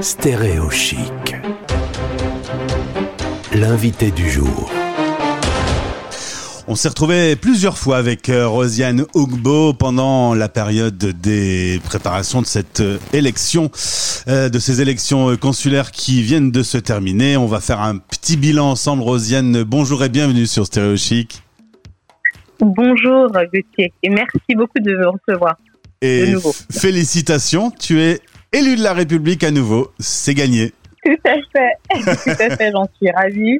Stéréo chic. L'invité du jour. On s'est retrouvé plusieurs fois avec euh, Rosiane Ougbo pendant la période des préparations de cette euh, élection, euh, de ces élections consulaires qui viennent de se terminer. On va faire un petit bilan ensemble. Rosiane, bonjour et bienvenue sur Stéréo Chic. Bonjour Gauthier et merci beaucoup de me recevoir. Et félicitations, tu es élu de la République à nouveau. C'est gagné. Tout à fait, tout à fait, j'en suis ravie.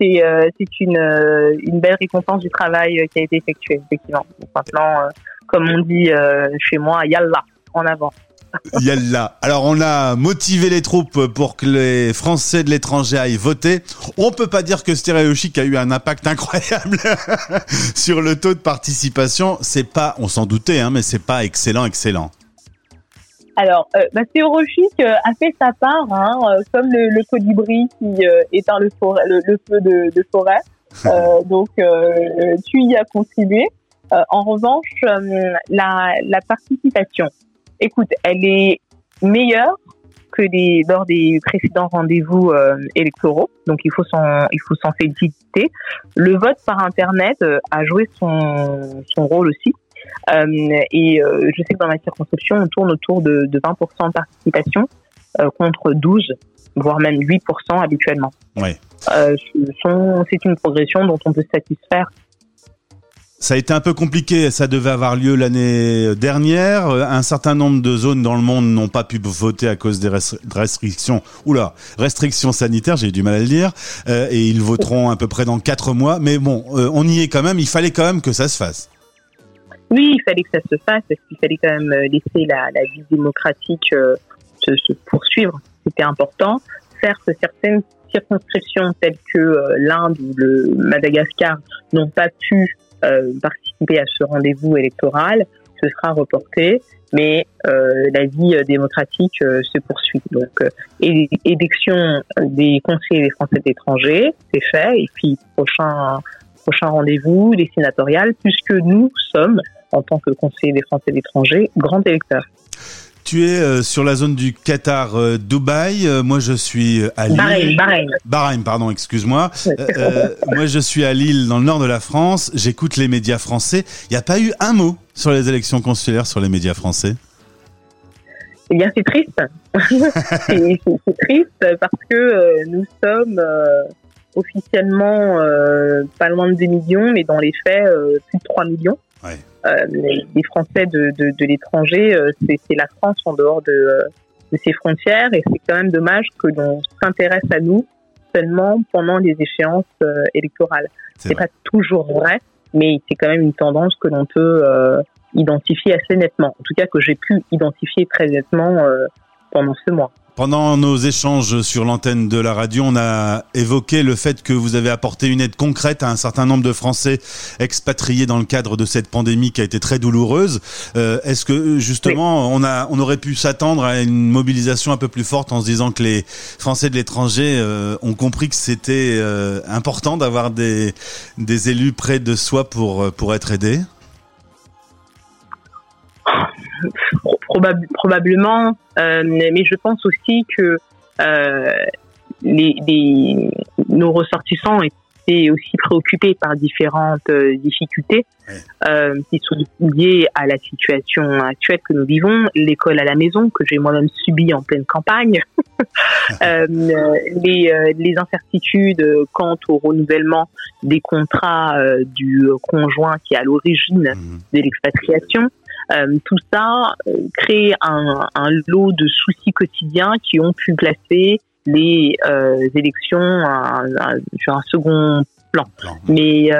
C'est euh, une, euh, une belle récompense du travail euh, qui a été effectué, effectivement. maintenant, comme on dit chez moi, yalla, en avant. Yalla. Alors on a motivé les troupes pour que les Français de l'étranger aillent voter. On peut pas dire que Stéréochic a eu un impact incroyable sur le taux de participation. C'est pas, on s'en doutait, hein, mais c'est pas excellent, excellent. Alors, euh, bah, euh, a fait sa part, hein, euh, comme le, le, colibri qui euh, éteint le, le, feu de, de forêt. donc, tu y as contribué. en revanche, la, la participation, écoute, elle est meilleure que les, lors des précédents rendez-vous électoraux. Donc, il faut s'en, il faut s'en féliciter. Le vote par Internet a joué son, son rôle aussi. Euh, et euh, je sais que dans ma circonscription, on tourne autour de, de 20% de participation euh, contre 12 voire même 8% habituellement. Ouais. c'est une progression dont on peut se satisfaire ça a été un peu compliqué. Ça devait avoir lieu l'année dernière. Un certain nombre de zones dans le monde n'ont pas pu voter à cause des restrictions. Oula, restrictions sanitaires. J'ai eu du mal à le dire. et ils voteront à peu près dans quatre mois. Mais bon, on y est quand même. Il fallait quand même que ça se fasse. Oui, il fallait que ça se fasse, parce qu'il fallait quand même euh, laisser la, vie démocratique euh, se, poursuivre. C'était important. Certes, certaines circonscriptions telles que euh, l'Inde ou le Madagascar n'ont pas pu participer à ce rendez-vous électoral. Ce sera reporté, mais la vie démocratique se poursuit. Donc, élection des conseillers des Français d'étranger, c'est fait, et puis prochain prochain rendez-vous, les sénatoriales, puisque nous sommes en tant que conseiller des Français d'étranger, grand électeur. Tu es euh, sur la zone du Qatar, euh, Dubaï. Euh, moi, je suis à Lille. Bahreïn, Bahreïn. Bahreïn, pardon, excuse-moi. moi, je suis à Lille, dans le nord de la France. J'écoute les médias français. Il n'y a pas eu un mot sur les élections consulaires sur les médias français? Eh bien, c'est triste. c'est triste parce que nous sommes officiellement pas loin de 2 millions, mais dans les faits, plus de 3 millions. Ouais. Euh, les Français de, de, de l'étranger, euh, c'est la France en dehors de, euh, de ses frontières et c'est quand même dommage que l'on s'intéresse à nous seulement pendant les échéances électorales. C'est pas toujours vrai, mais c'est quand même une tendance que l'on peut identifier assez nettement. En tout cas, que j'ai pu identifier très nettement pendant ce mois. Pendant nos échanges sur l'antenne de la radio, on a évoqué le fait que vous avez apporté une aide concrète à un certain nombre de Français expatriés dans le cadre de cette pandémie qui a été très douloureuse. Euh, est-ce que justement on a, on aurait pu s'attendre à une mobilisation un peu plus forte en se disant que les Français de l'étranger euh, ont compris que c'était euh, important d'avoir des, des élus près de soi pour pour être aidés? Probablement, euh, mais je pense aussi que euh, les, nos ressortissants étaient aussi préoccupés par différentes euh, difficultés qui sont liées à la situation actuelle que nous vivons, l'école à la maison que j'ai moi-même subi en pleine campagne, les, les, incertitudes quant au renouvellement des contrats du conjoint qui est à l'origine mmh. de l'expatriation, euh, tout ça euh, crée un, un, lot de soucis quotidiens qui ont pu placer les euh, élections sur un second plan. Mais,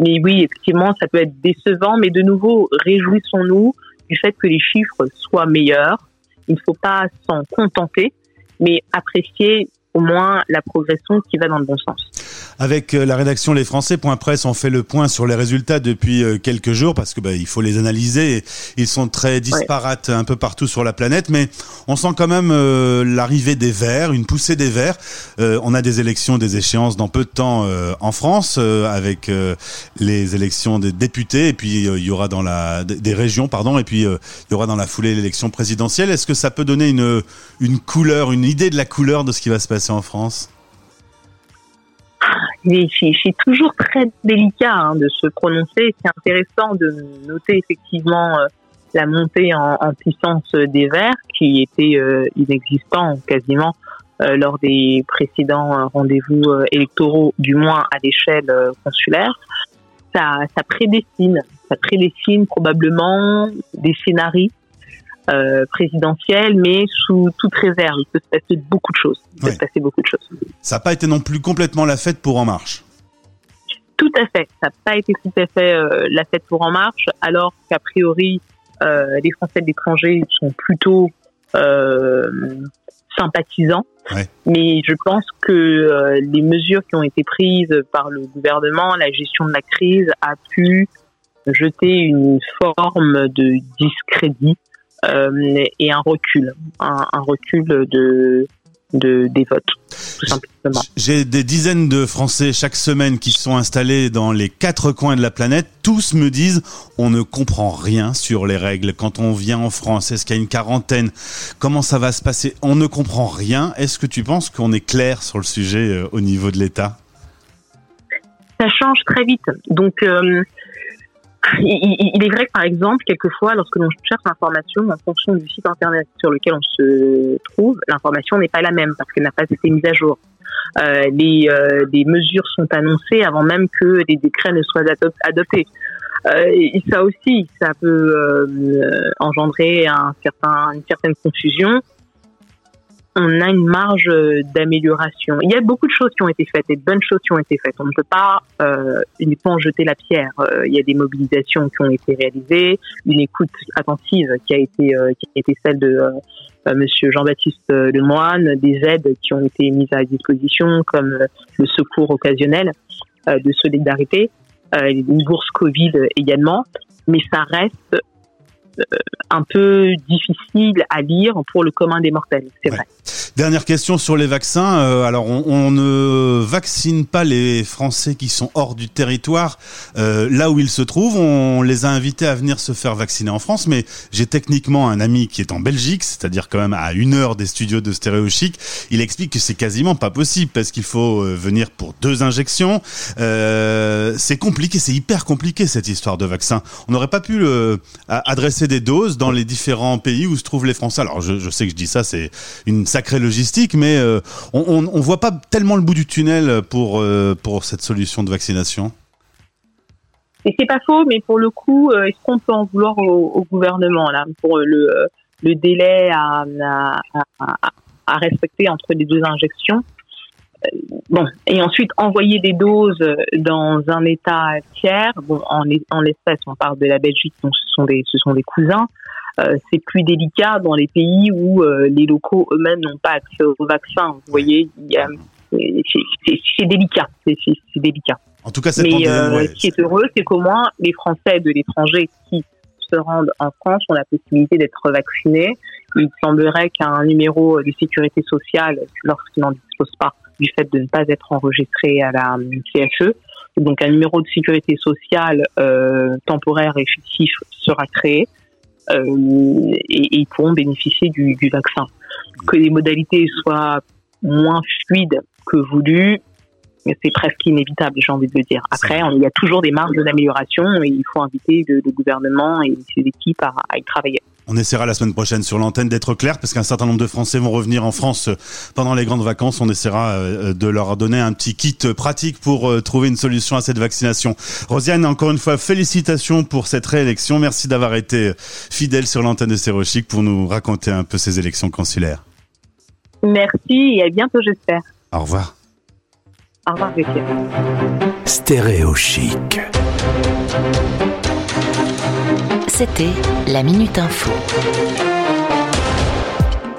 mais oui, effectivement, ça peut être décevant, mais de nouveau, réjouissons-nous du fait que les chiffres soient meilleurs. Il ne faut pas s'en contenter, mais apprécier au moins la progression qui va dans le bon sens. Avec euh, la rédaction Les Français, Point Presse, on fait le point sur les résultats depuis euh, quelques jours parce que bah, il faut les analyser. Ils sont très disparates un peu partout sur la planète, mais on sent quand même euh, l'arrivée des Verts, une poussée des Verts. on a des élections, des échéances dans peu de temps en France avec les élections des députés et puis il y aura dans la des régions, pardon, et puis il y aura dans la foulée l'élection présidentielle. Est-ce que ça peut donner une une couleur, une idée de la couleur de ce qui va se passer? En France? c'est toujours très délicat hein, de se prononcer. C'est intéressant de noter effectivement euh, la montée en, puissance des Verts qui était euh, inexistant quasiment euh, lors des précédents rendez-vous électoraux, du moins à l'échelle consulaire. Ça, ça prédestine, ça prédestine probablement des scénarios euh, présidentielle, mais sous toute réserve. Il peut se passer beaucoup de choses. Il peut se passer beaucoup de choses. Ça n'a pas été non plus complètement la fête pour En Marche. Tout à fait. Ça n'a pas été tout à fait euh, la fête pour En Marche, alors qu'a priori, euh, les Français de l'étranger sont plutôt sympathisants. Mais je pense que les mesures qui ont été prises par le gouvernement, la gestion de la crise, a pu jeter une forme de discrédit euh, et un recul, un, recul de, de, des votes, tout simplement. J'ai des dizaines de Français chaque semaine qui sont installés dans les quatre coins de la planète. Tous me disent on ne comprend rien sur les règles quand on vient en France. Est-ce qu'il y a une quarantaine? Comment ça va se passer? On ne comprend rien. Est-ce que tu penses qu'on est clair sur le sujet euh, au niveau de l'État? Ça change très vite. Donc euh, il, est vrai que, par exemple, quelquefois, lorsque l'on cherche l'information en fonction du site internet sur lequel on se trouve, l'information n'est pas la même parce qu'elle n'a pas été mise à jour. Euh, les, euh, mesures sont annoncées avant même que les décrets ne soient adoptés. Euh, ça aussi, ça peut euh, engendrer un certain, une certaine confusion on a une marge d'amélioration. Il y a beaucoup de choses qui ont été faites, des bonnes choses qui ont été faites. On ne peut pas euh, uniquement jeter la pierre. Euh, il y a des mobilisations qui ont été réalisées, une écoute attentive qui a été euh, qui a été celle de euh, Monsieur Jean-Baptiste Lemoine, des aides qui ont été mises à disposition comme le secours occasionnel de solidarité, une bourse Covid également. Mais ça reste un peu difficile à lire pour le commun des mortels, c'est vrai. Dernière question sur les vaccins. Euh, alors, on, ne vaccine pas les Français qui sont hors du territoire euh, là où ils se trouvent. On les a invités à venir se faire vacciner en France, mais j'ai techniquement un ami qui est en Belgique, c'est-à-dire quand même à une heure des studios de Stéréo Chic. Il explique que c'est quasiment pas possible parce qu'il faut euh, venir pour deux injections. c'est compliqué, c'est hyper compliqué cette histoire de vaccin. On n'aurait pas pu adresser des doses dans les différents pays où se trouvent les Français. Alors, je, je sais que je dis ça, c'est une sacrée logistique, mais euh, on, ne voit pas tellement le bout du tunnel pour, euh, pour cette solution de vaccination. Et c'est pas faux, mais pour le coup, euh, est-ce qu'on peut en vouloir au, gouvernement là pour le, délai à, à, respecter entre les deux injections Bon, et ensuite envoyer des doses dans un État tiers. Bon, en, en l'espèce, on parle de la Belgique, ce sont des, ce sont des cousins. Euh, c'est plus délicat dans les pays où euh, les locaux eux-mêmes n'ont pas accès au vaccin. Vous voyez, c'est délicat, c'est délicat. En tout cas, Mais euh, ce qui est heureux, c'est qu'au moins les Français de l'étranger qui se rendent en France ont la possibilité d'être vaccinés. Il semblerait qu'un numéro de sécurité sociale, lorsqu'ils n'en disposent pas, du fait de ne pas être enregistré à la CFE, donc un numéro de sécurité sociale euh, temporaire et fictif sera créé. Euh, et, ils pourront bénéficier du, du vaccin. Que les modalités soient moins fluides que voulu, c'est presque inévitable, j'ai envie de le dire. Après, il y a toujours des marges d'amélioration et il faut inviter le, gouvernement et ses équipes à, à, y travailler. On essaiera la semaine prochaine sur l'antenne d'être clair parce qu'un certain nombre de Français vont revenir en France pendant les grandes vacances. On essaiera euh, de leur donner un petit kit pratique pour euh, trouver une solution à cette vaccination. Rosiane, encore une fois, félicitations pour cette réélection. Merci d'avoir été fidèle sur l'antenne de Stéréochic pour nous raconter un peu ces élections consulaires. Merci et à bientôt, j'espère. Au revoir. Au revoir, Stéréo Chic. C'était la Minute Info.